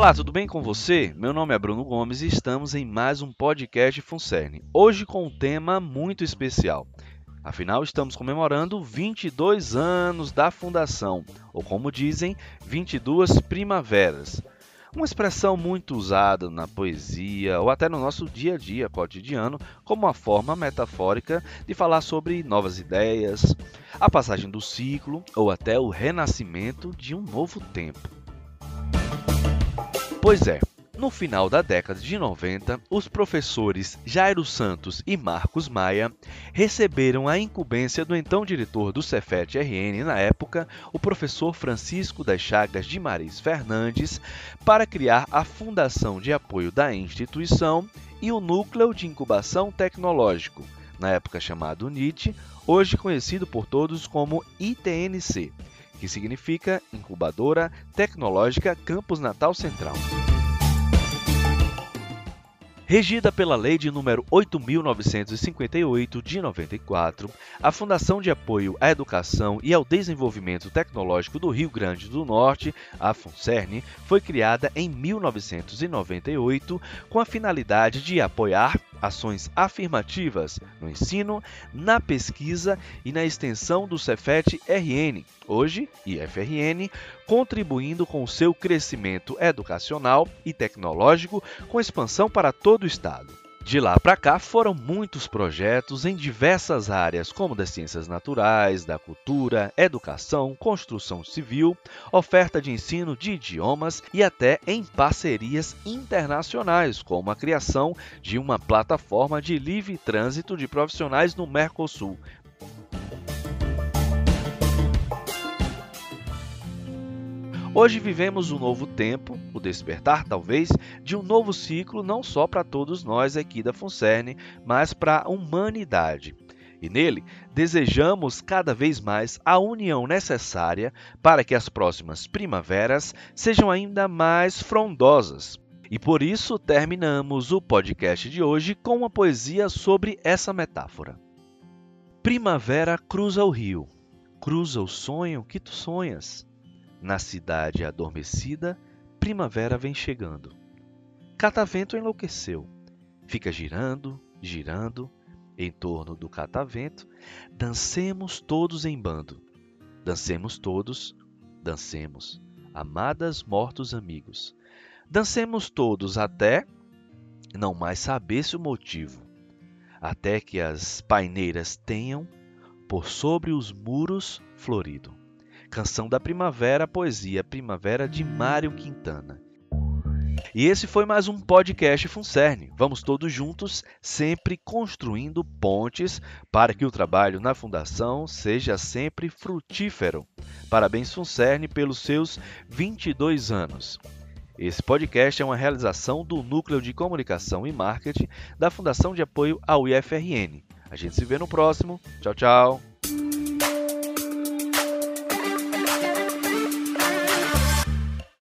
Olá, tudo bem com você? Meu nome é Bruno Gomes e estamos em mais um podcast Funcerne. Hoje com um tema muito especial. Afinal, estamos comemorando 22 anos da fundação, ou como dizem, 22 primaveras. Uma expressão muito usada na poesia ou até no nosso dia a dia cotidiano como uma forma metafórica de falar sobre novas ideias, a passagem do ciclo ou até o renascimento de um novo tempo. Pois é, no final da década de 90, os professores Jairo Santos e Marcos Maia receberam a incumbência do então diretor do Cefet RN na época, o professor Francisco das Chagas de Maris Fernandes, para criar a Fundação de Apoio da instituição e o Núcleo de Incubação Tecnológico, na época chamado NIT, hoje conhecido por todos como ITNC que significa Incubadora Tecnológica Campus Natal Central. Regida pela Lei de número 8.958 de 94, a Fundação de Apoio à Educação e ao Desenvolvimento Tecnológico do Rio Grande do Norte, a FUNCERN, foi criada em 1998 com a finalidade de apoiar ações afirmativas no ensino, na pesquisa e na extensão do Cefet RN, hoje IFRN, contribuindo com o seu crescimento educacional e tecnológico com expansão para todo o estado. De lá para cá foram muitos projetos em diversas áreas, como das ciências naturais, da cultura, educação, construção civil, oferta de ensino de idiomas e até em parcerias internacionais, como a criação de uma plataforma de livre trânsito de profissionais no Mercosul, Hoje vivemos um novo tempo, o despertar talvez, de um novo ciclo não só para todos nós aqui da Funcerne, mas para a humanidade. E nele desejamos cada vez mais a união necessária para que as próximas primaveras sejam ainda mais frondosas. E por isso terminamos o podcast de hoje com uma poesia sobre essa metáfora. Primavera cruza o rio, cruza o sonho que tu sonhas na cidade adormecida, primavera vem chegando. Catavento enlouqueceu. Fica girando, girando, em torno do catavento. Dancemos todos em bando. Dancemos todos, dancemos, amadas mortos amigos. Dancemos todos até não mais saber-se o motivo, até que as paineiras tenham por sobre os muros florido. Canção da Primavera, poesia Primavera de Mário Quintana. E esse foi mais um podcast Funcerne. Vamos todos juntos, sempre construindo pontes para que o trabalho na Fundação seja sempre frutífero. Parabéns, Funcerne, pelos seus 22 anos. Esse podcast é uma realização do Núcleo de Comunicação e Marketing da Fundação de Apoio ao IFRN. A gente se vê no próximo. Tchau, tchau.